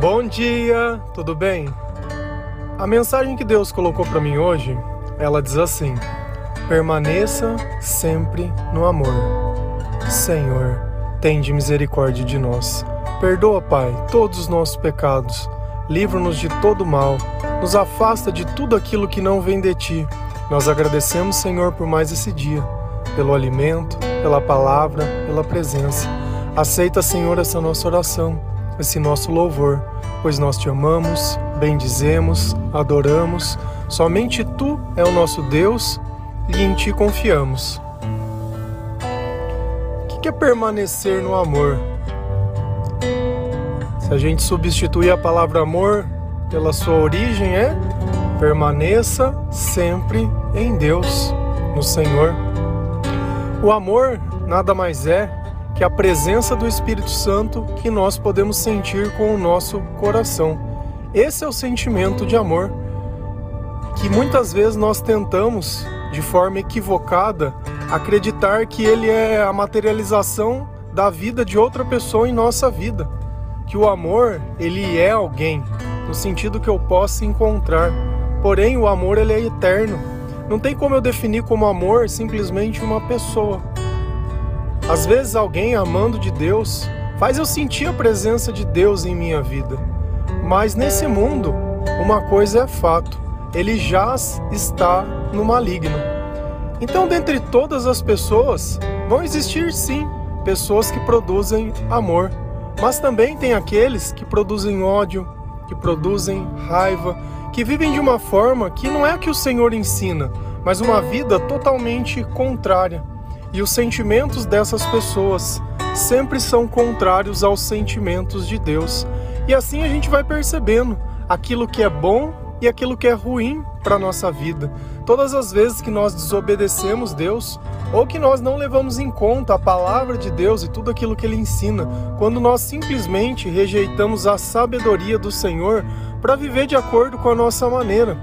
Bom dia, tudo bem? A mensagem que Deus colocou para mim hoje, ela diz assim: Permaneça sempre no amor. Senhor, tende misericórdia de nós. Perdoa, Pai, todos os nossos pecados. Livra-nos de todo mal. Nos afasta de tudo aquilo que não vem de ti. Nós agradecemos, Senhor, por mais esse dia, pelo alimento, pela palavra, pela presença. Aceita, Senhor, essa nossa oração esse nosso louvor, pois nós te amamos, bendizemos, adoramos. Somente tu é o nosso Deus e em ti confiamos. O que é permanecer no amor? Se a gente substituir a palavra amor pela sua origem, é permaneça sempre em Deus, no Senhor. O amor nada mais é que a presença do Espírito Santo que nós podemos sentir com o nosso coração. Esse é o sentimento de amor que muitas vezes nós tentamos, de forma equivocada, acreditar que ele é a materialização da vida de outra pessoa em nossa vida. Que o amor, ele é alguém, no sentido que eu possa encontrar. Porém, o amor ele é eterno. Não tem como eu definir como amor simplesmente uma pessoa. Às vezes alguém amando de Deus faz eu sentir a presença de Deus em minha vida. Mas nesse mundo, uma coisa é fato: ele já está no maligno. Então, dentre todas as pessoas, vão existir sim pessoas que produzem amor, mas também tem aqueles que produzem ódio, que produzem raiva, que vivem de uma forma que não é a que o Senhor ensina, mas uma vida totalmente contrária e os sentimentos dessas pessoas sempre são contrários aos sentimentos de Deus. E assim a gente vai percebendo aquilo que é bom e aquilo que é ruim para a nossa vida. Todas as vezes que nós desobedecemos Deus ou que nós não levamos em conta a palavra de Deus e tudo aquilo que ele ensina, quando nós simplesmente rejeitamos a sabedoria do Senhor para viver de acordo com a nossa maneira,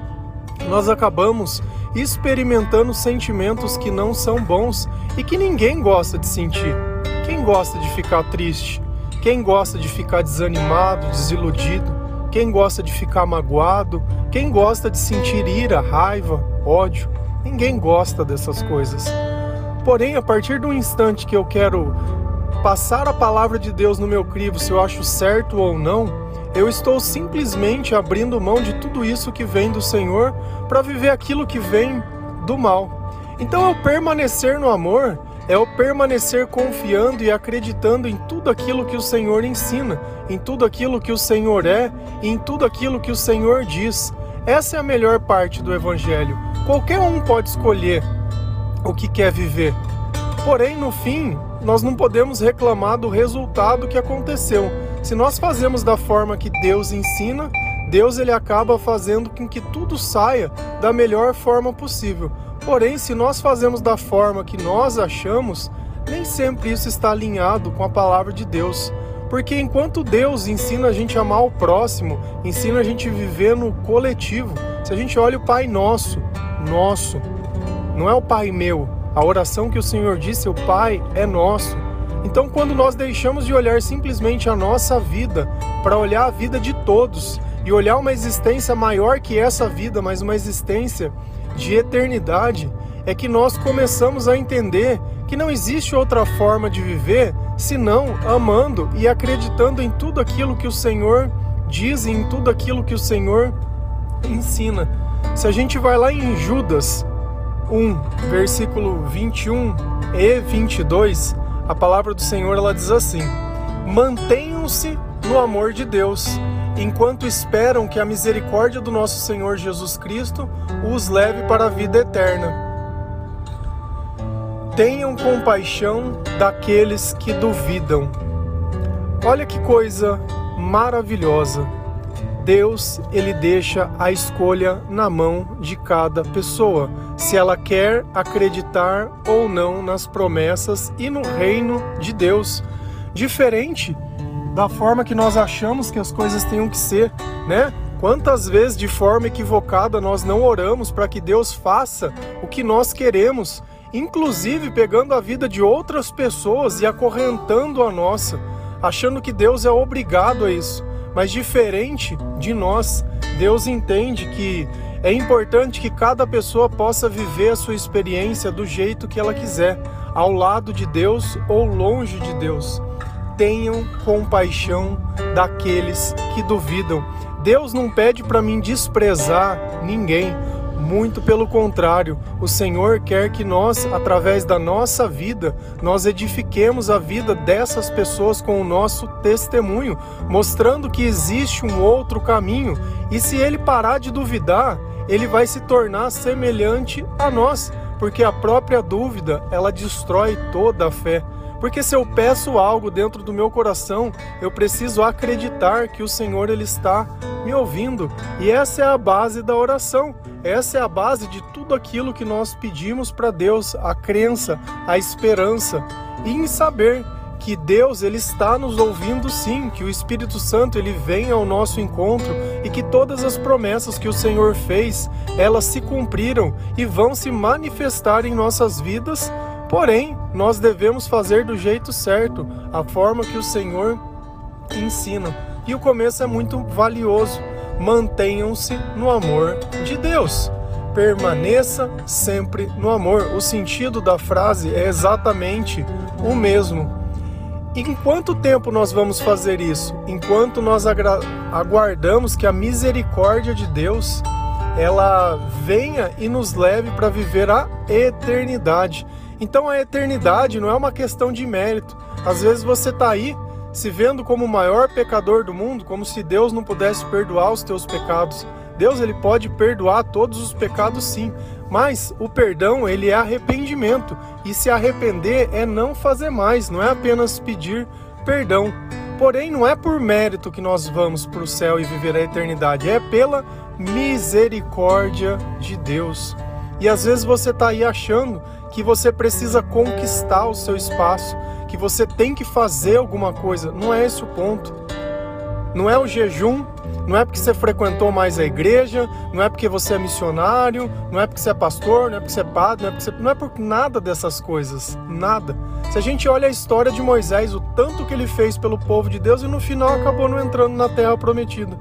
nós acabamos experimentando sentimentos que não são bons e que ninguém gosta de sentir. Quem gosta de ficar triste? Quem gosta de ficar desanimado, desiludido? Quem gosta de ficar magoado? Quem gosta de sentir ira, raiva, ódio? Ninguém gosta dessas coisas. Porém, a partir do instante que eu quero passar a palavra de Deus no meu crivo, se eu acho certo ou não, eu estou simplesmente abrindo mão de tudo isso que vem do Senhor para viver aquilo que vem do mal. Então, o permanecer no amor é o permanecer confiando e acreditando em tudo aquilo que o Senhor ensina, em tudo aquilo que o Senhor é e em tudo aquilo que o Senhor diz. Essa é a melhor parte do Evangelho. Qualquer um pode escolher o que quer viver. Porém, no fim, nós não podemos reclamar do resultado que aconteceu se nós fazemos da forma que Deus ensina, Deus ele acaba fazendo com que tudo saia da melhor forma possível. Porém, se nós fazemos da forma que nós achamos, nem sempre isso está alinhado com a palavra de Deus. Porque enquanto Deus ensina a gente a amar o próximo, ensina a gente a viver no coletivo, se a gente olha o Pai Nosso, nosso, não é o Pai meu. A oração que o Senhor disse, o Pai é nosso. Então, quando nós deixamos de olhar simplesmente a nossa vida para olhar a vida de todos e olhar uma existência maior que essa vida, mas uma existência de eternidade, é que nós começamos a entender que não existe outra forma de viver senão amando e acreditando em tudo aquilo que o Senhor diz e em tudo aquilo que o Senhor ensina. Se a gente vai lá em Judas 1, versículo 21 e 22, a palavra do Senhor ela diz assim: Mantenham-se no amor de Deus, enquanto esperam que a misericórdia do nosso Senhor Jesus Cristo os leve para a vida eterna. Tenham compaixão daqueles que duvidam. Olha que coisa maravilhosa. Deus, ele deixa a escolha na mão de cada pessoa se ela quer acreditar ou não nas promessas e no reino de Deus. Diferente da forma que nós achamos que as coisas tenham que ser, né? Quantas vezes de forma equivocada nós não oramos para que Deus faça o que nós queremos, inclusive pegando a vida de outras pessoas e acorrentando a nossa, achando que Deus é obrigado a isso. Mas diferente de nós, Deus entende que é importante que cada pessoa possa viver a sua experiência do jeito que ela quiser, ao lado de Deus ou longe de Deus. Tenham compaixão daqueles que duvidam. Deus não pede para mim desprezar ninguém, muito pelo contrário, o Senhor quer que nós, através da nossa vida, nós edifiquemos a vida dessas pessoas com o nosso testemunho, mostrando que existe um outro caminho. E se ele parar de duvidar, ele vai se tornar semelhante a nós, porque a própria dúvida, ela destrói toda a fé. Porque se eu peço algo dentro do meu coração, eu preciso acreditar que o Senhor ele está me ouvindo. E essa é a base da oração. Essa é a base de tudo aquilo que nós pedimos para Deus, a crença, a esperança e em saber que Deus ele está nos ouvindo sim, que o Espírito Santo ele vem ao nosso encontro e que todas as promessas que o Senhor fez, elas se cumpriram e vão se manifestar em nossas vidas. Porém, nós devemos fazer do jeito certo, a forma que o Senhor ensina. E o começo é muito valioso mantenham-se no amor de Deus. Permaneça sempre no amor. O sentido da frase é exatamente o mesmo. Em quanto tempo nós vamos fazer isso? Enquanto nós aguardamos que a misericórdia de Deus ela venha e nos leve para viver a eternidade. Então a eternidade não é uma questão de mérito. Às vezes você está aí se vendo como o maior pecador do mundo, como se Deus não pudesse perdoar os teus pecados. Deus ele pode perdoar todos os pecados sim, mas o perdão ele é arrependimento e se arrepender é não fazer mais, não é apenas pedir perdão. Porém, não é por mérito que nós vamos para o céu e viver a eternidade, é pela misericórdia de Deus. E às vezes você está aí achando que você precisa conquistar o seu espaço, que você tem que fazer alguma coisa. Não é esse o ponto. Não é o jejum, não é porque você frequentou mais a igreja, não é porque você é missionário, não é porque você é pastor, não é porque você é padre, não é, porque você... não é por nada dessas coisas, nada. Se a gente olha a história de Moisés, o tanto que ele fez pelo povo de Deus e no final acabou não entrando na terra prometida.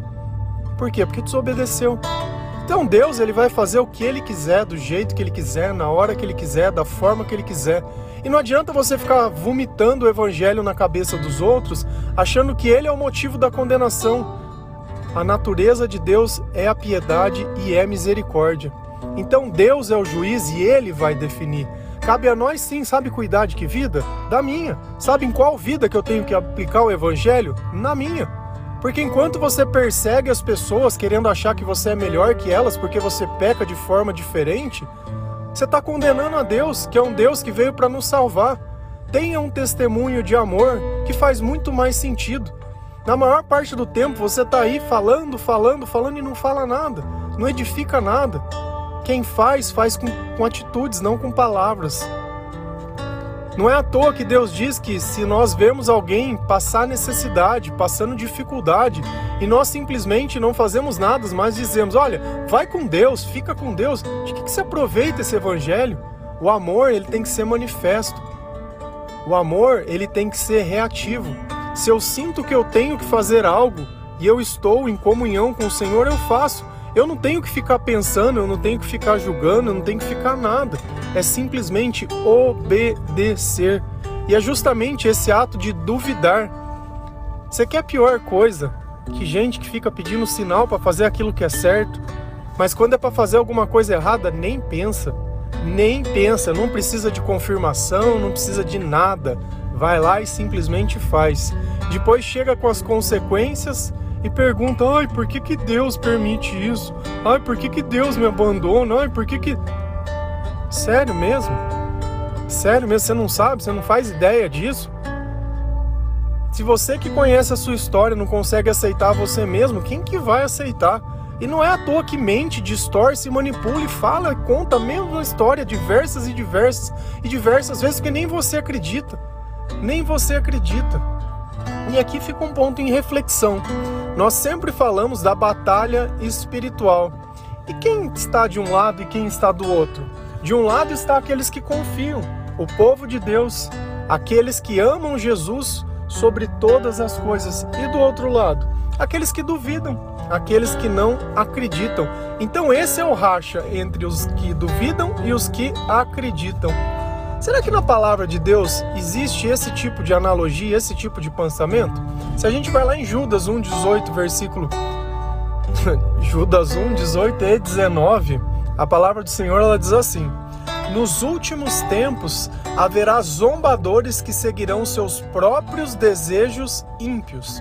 Por quê? Porque desobedeceu. Então Deus ele vai fazer o que ele quiser, do jeito que ele quiser, na hora que ele quiser, da forma que ele quiser. E não adianta você ficar vomitando o evangelho na cabeça dos outros, achando que ele é o motivo da condenação. A natureza de Deus é a piedade e é misericórdia. Então Deus é o juiz e ele vai definir. Cabe a nós sim, sabe cuidar de que vida? Da minha. Sabe em qual vida que eu tenho que aplicar o evangelho? Na minha. Porque enquanto você persegue as pessoas querendo achar que você é melhor que elas porque você peca de forma diferente, você está condenando a Deus, que é um Deus que veio para nos salvar. Tenha um testemunho de amor que faz muito mais sentido. Na maior parte do tempo você está aí falando, falando, falando e não fala nada, não edifica nada. Quem faz, faz com, com atitudes, não com palavras. Não é à toa que Deus diz que se nós vemos alguém passar necessidade, passando dificuldade, e nós simplesmente não fazemos nada, mas dizemos: olha, vai com Deus, fica com Deus, de que, que se aproveita esse evangelho? O amor ele tem que ser manifesto. O amor ele tem que ser reativo. Se eu sinto que eu tenho que fazer algo e eu estou em comunhão com o Senhor, eu faço. Eu não tenho que ficar pensando, eu não tenho que ficar julgando, eu não tenho que ficar nada. É simplesmente obedecer. E é justamente esse ato de duvidar. Você quer pior coisa? Que gente que fica pedindo sinal para fazer aquilo que é certo, mas quando é para fazer alguma coisa errada, nem pensa. Nem pensa, não precisa de confirmação, não precisa de nada. Vai lá e simplesmente faz. Depois chega com as consequências e pergunta: ai, por que, que Deus permite isso? Ai, por que, que Deus me abandona? Ai, por que que. Sério mesmo? Sério mesmo? Você não sabe? Você não faz ideia disso? Se você que conhece a sua história não consegue aceitar você mesmo, quem que vai aceitar? E não é à toa que mente, distorce, manipula e fala, conta a mesma história diversas e diversas e diversas vezes que nem você acredita. Nem você acredita. E aqui fica um ponto em reflexão. Nós sempre falamos da batalha espiritual. E quem está de um lado e quem está do outro? De um lado está aqueles que confiam, o povo de Deus, aqueles que amam Jesus sobre todas as coisas, e do outro lado, aqueles que duvidam, aqueles que não acreditam. Então, esse é o racha entre os que duvidam e os que acreditam. Será que na palavra de Deus existe esse tipo de analogia, esse tipo de pensamento? Se a gente vai lá em Judas 1:18, versículo Judas 1, 18 e 19, a palavra do Senhor ela diz assim: Nos últimos tempos haverá zombadores que seguirão seus próprios desejos ímpios.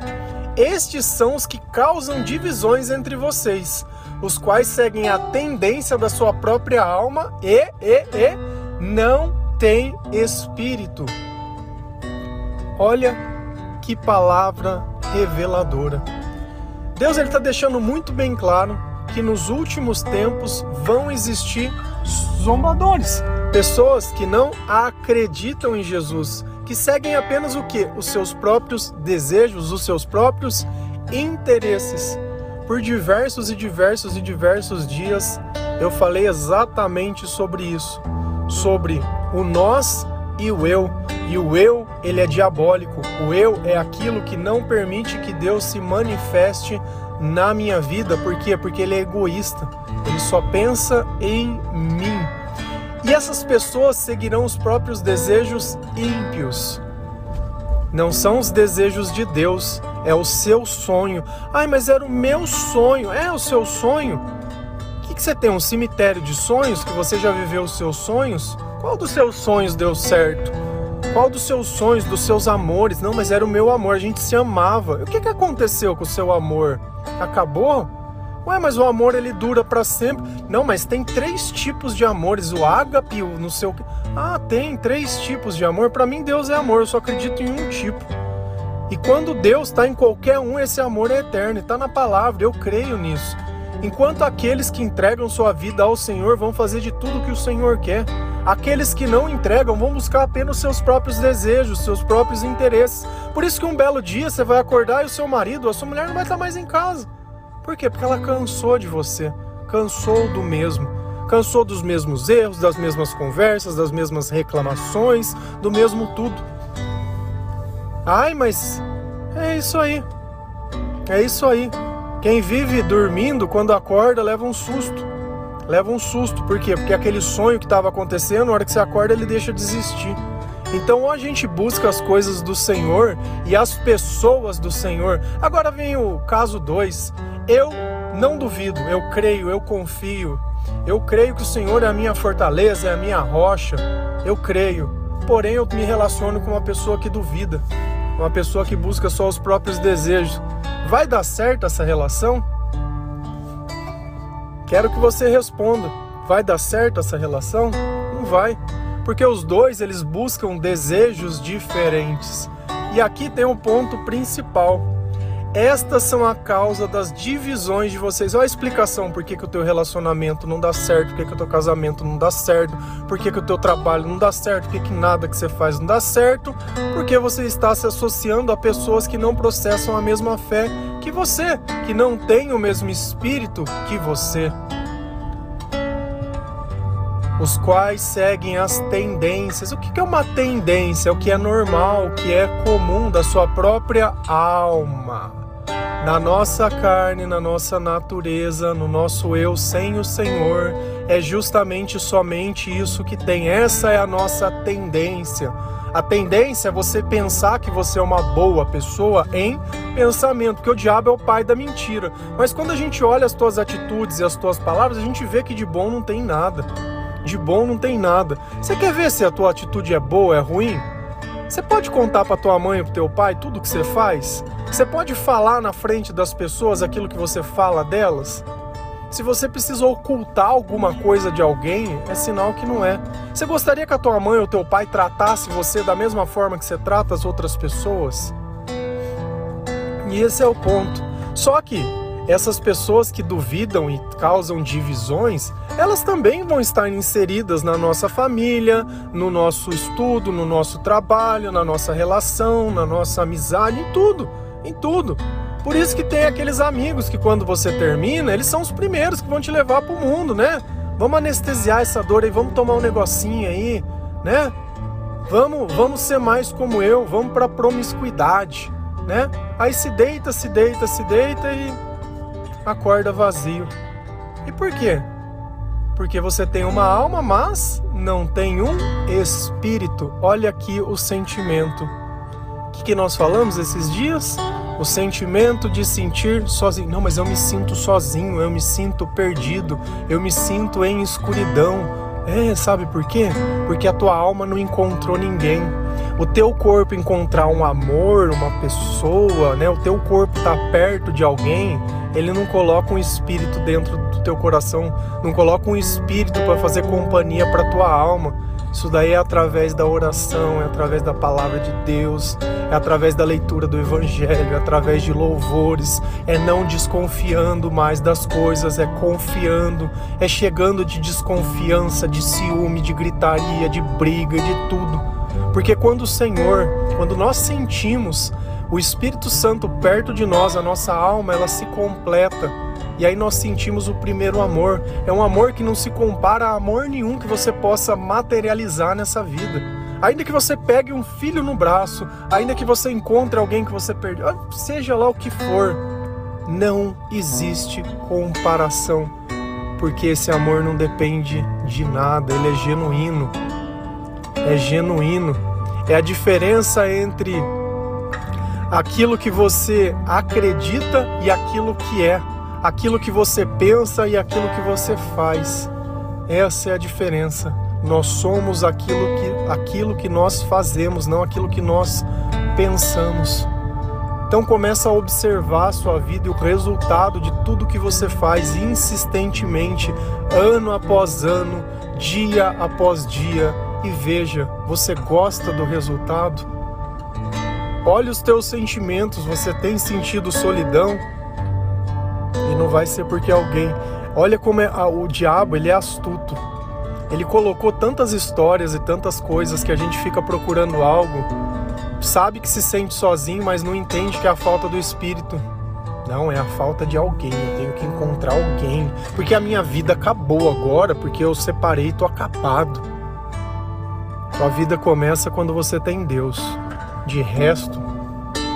Estes são os que causam divisões entre vocês, os quais seguem a tendência da sua própria alma e, e, e não têm espírito. Olha que palavra reveladora. Deus está deixando muito bem claro que nos últimos tempos vão existir zombadores, pessoas que não acreditam em Jesus, que seguem apenas o que? Os seus próprios desejos, os seus próprios interesses. Por diversos e diversos e diversos dias eu falei exatamente sobre isso, sobre o nós e o eu. E o eu, ele é diabólico. O eu é aquilo que não permite que Deus se manifeste na minha vida. Por quê? Porque ele é egoísta. Ele só pensa em mim. E essas pessoas seguirão os próprios desejos ímpios. Não são os desejos de Deus, é o seu sonho. Ai, mas era o meu sonho. É o seu sonho? O que, que você tem? Um cemitério de sonhos que você já viveu os seus sonhos? Qual dos seus sonhos deu certo? Qual dos seus sonhos, dos seus amores? Não, mas era o meu amor, a gente se amava. O que, que aconteceu com o seu amor? Acabou? Ué, mas o amor ele dura para sempre. Não, mas tem três tipos de amores, o ágape, o não sei o que. Ah, tem três tipos de amor. Para mim Deus é amor, eu só acredito em um tipo. E quando Deus está em qualquer um, esse amor é eterno, está na palavra, eu creio nisso. Enquanto aqueles que entregam sua vida ao Senhor vão fazer de tudo que o Senhor quer. Aqueles que não entregam vão buscar apenas seus próprios desejos, seus próprios interesses. Por isso que um belo dia você vai acordar e o seu marido, a sua mulher não vai estar mais em casa. Por quê? Porque ela cansou de você, cansou do mesmo. Cansou dos mesmos erros, das mesmas conversas, das mesmas reclamações, do mesmo tudo. Ai, mas é isso aí. É isso aí. Quem vive dormindo, quando acorda, leva um susto leva um susto. Por quê? Porque aquele sonho que estava acontecendo, na hora que você acorda, ele deixa de existir. Então, ou a gente busca as coisas do Senhor e as pessoas do Senhor. Agora vem o caso 2. Eu não duvido, eu creio, eu confio. Eu creio que o Senhor é a minha fortaleza, é a minha rocha. Eu creio. Porém, eu me relaciono com uma pessoa que duvida, uma pessoa que busca só os próprios desejos. Vai dar certo essa relação? Quero que você responda. Vai dar certo essa relação? Não vai, porque os dois eles buscam desejos diferentes. E aqui tem um ponto principal. Estas são a causa das divisões de vocês. Olha a explicação por que, que o teu relacionamento não dá certo, por que, que o teu casamento não dá certo, por que, que o teu trabalho não dá certo, por que, que nada que você faz não dá certo, porque você está se associando a pessoas que não processam a mesma fé que você, que não têm o mesmo espírito que você os quais seguem as tendências. O que é uma tendência? O que é normal, o que é comum da sua própria alma. Na nossa carne, na nossa natureza, no nosso eu sem o Senhor, é justamente somente isso que tem. Essa é a nossa tendência. A tendência é você pensar que você é uma boa pessoa em pensamento, porque o diabo é o pai da mentira. Mas quando a gente olha as tuas atitudes e as tuas palavras, a gente vê que de bom não tem nada. De bom não tem nada. Você quer ver se a tua atitude é boa, é ruim? Você pode contar para tua mãe pro teu pai tudo que você faz? Você pode falar na frente das pessoas aquilo que você fala delas? Se você precisa ocultar alguma coisa de alguém, é sinal que não é. Você gostaria que a tua mãe ou teu pai tratasse você da mesma forma que você trata as outras pessoas? E esse é o ponto. Só que essas pessoas que duvidam e causam divisões, elas também vão estar inseridas na nossa família, no nosso estudo, no nosso trabalho, na nossa relação, na nossa amizade, em tudo, em tudo. Por isso que tem aqueles amigos que quando você termina, eles são os primeiros que vão te levar para o mundo, né? Vamos anestesiar essa dor aí, vamos tomar um negocinho aí, né? Vamos, vamos ser mais como eu, vamos para promiscuidade, né? Aí se deita, se deita, se deita e acorda vazio. E por quê? Porque você tem uma alma, mas não tem um espírito. Olha aqui o sentimento. O que, nós falamos esses dias? O sentimento de sentir sozinho. Não, mas eu me sinto sozinho, eu me sinto perdido, eu me sinto em escuridão. É, sabe por quê? Porque a tua alma não encontrou ninguém. O teu corpo encontrar um amor, uma pessoa, né? O teu corpo tá perto de alguém, ele não coloca um espírito dentro do teu coração, não coloca um espírito para fazer companhia para tua alma. Isso daí é através da oração, é através da palavra de Deus, é através da leitura do Evangelho, é através de louvores, é não desconfiando mais das coisas, é confiando, é chegando de desconfiança, de ciúme, de gritaria, de briga, de tudo. Porque quando o Senhor, quando nós sentimos o Espírito Santo perto de nós, a nossa alma, ela se completa. E aí nós sentimos o primeiro amor. É um amor que não se compara a amor nenhum que você possa materializar nessa vida. Ainda que você pegue um filho no braço, ainda que você encontre alguém que você perdeu, ah, seja lá o que for, não existe comparação. Porque esse amor não depende de nada, ele é genuíno. É genuíno. É a diferença entre aquilo que você acredita e aquilo que é, aquilo que você pensa e aquilo que você faz. Essa é a diferença. Nós somos aquilo que, aquilo que nós fazemos, não aquilo que nós pensamos. Então começa a observar a sua vida e o resultado de tudo que você faz insistentemente, ano após ano, dia após dia, e veja, você gosta do resultado? Olha os teus sentimentos, você tem sentido solidão? E não vai ser porque alguém. Olha como é o diabo, ele é astuto. Ele colocou tantas histórias e tantas coisas que a gente fica procurando algo, sabe que se sente sozinho, mas não entende que é a falta do espírito. Não, é a falta de alguém. Eu tenho que encontrar alguém. Porque a minha vida acabou agora, porque eu separei e tô acabado. Sua vida começa quando você tem Deus. De resto,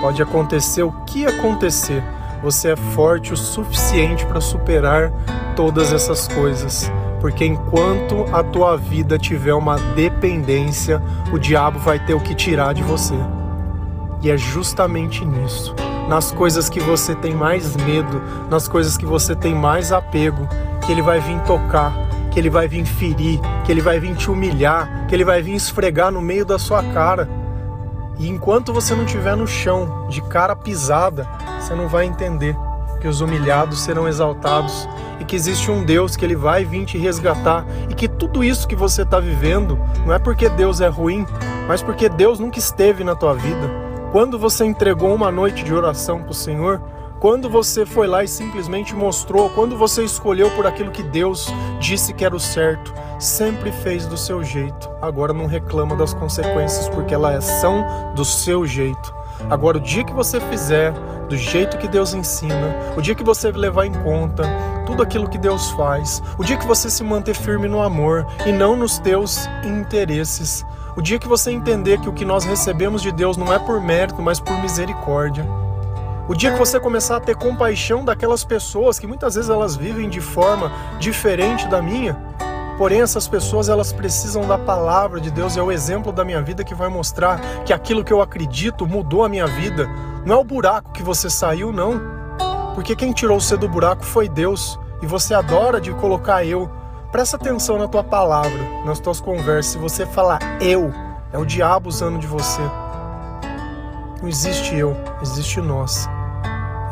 pode acontecer o que acontecer, você é forte o suficiente para superar todas essas coisas. Porque enquanto a tua vida tiver uma dependência, o diabo vai ter o que tirar de você. E é justamente nisso, nas coisas que você tem mais medo, nas coisas que você tem mais apego, que ele vai vir tocar, que ele vai vir ferir, que ele vai vir te humilhar, que ele vai vir esfregar no meio da sua cara e enquanto você não estiver no chão, de cara pisada, você não vai entender que os humilhados serão exaltados e que existe um Deus que ele vai vir te resgatar e que tudo isso que você está vivendo não é porque Deus é ruim, mas porque Deus nunca esteve na tua vida. Quando você entregou uma noite de oração para o Senhor, quando você foi lá e simplesmente mostrou, quando você escolheu por aquilo que Deus disse que era o certo, sempre fez do seu jeito. Agora não reclama das consequências porque elas são do seu jeito. Agora, o dia que você fizer do jeito que Deus ensina, o dia que você levar em conta tudo aquilo que Deus faz, o dia que você se manter firme no amor e não nos teus interesses, o dia que você entender que o que nós recebemos de Deus não é por mérito, mas por misericórdia. O dia que você começar a ter compaixão daquelas pessoas que muitas vezes elas vivem de forma diferente da minha, Porém, essas pessoas elas precisam da palavra de Deus, é o exemplo da minha vida que vai mostrar que aquilo que eu acredito mudou a minha vida. Não é o buraco que você saiu, não. Porque quem tirou você do buraco foi Deus e você adora de colocar eu. Presta atenção na tua palavra, nas tuas conversas. Se você falar eu, é o diabo usando de você. Não existe eu, existe nós.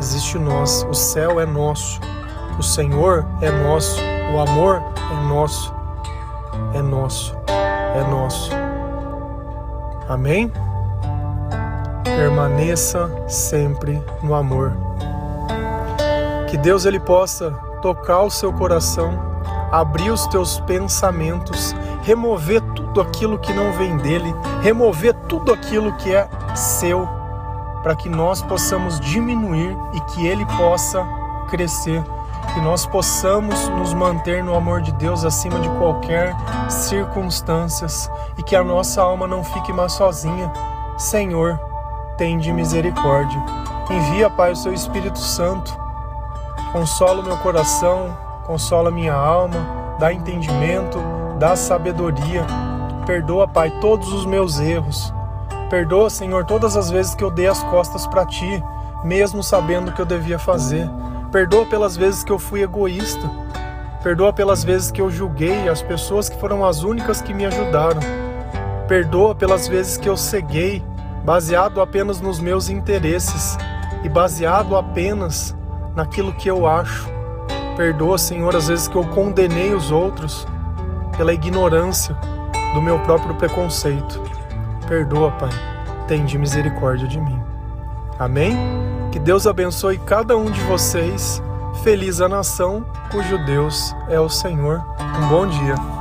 Existe nós. O céu é nosso. O Senhor é nosso. O amor é nosso é nosso, é nosso. Amém? Permaneça sempre no amor. Que Deus ele possa tocar o seu coração, abrir os teus pensamentos, remover tudo aquilo que não vem dele, remover tudo aquilo que é seu, para que nós possamos diminuir e que ele possa crescer que nós possamos nos manter no amor de Deus acima de qualquer circunstâncias e que a nossa alma não fique mais sozinha. Senhor, tende misericórdia. Envia, Pai, o seu Espírito Santo. Consola o meu coração, consola minha alma, dá entendimento, dá sabedoria. Perdoa, Pai, todos os meus erros. Perdoa, Senhor, todas as vezes que eu dei as costas para ti, mesmo sabendo o que eu devia fazer. Perdoa pelas vezes que eu fui egoísta. Perdoa pelas vezes que eu julguei as pessoas que foram as únicas que me ajudaram. Perdoa pelas vezes que eu ceguei, baseado apenas nos meus interesses e baseado apenas naquilo que eu acho. Perdoa, Senhor, as vezes que eu condenei os outros pela ignorância do meu próprio preconceito. Perdoa, Pai. Tende misericórdia de mim. Amém? Que Deus abençoe cada um de vocês. Feliz a nação cujo Deus é o Senhor. Um bom dia.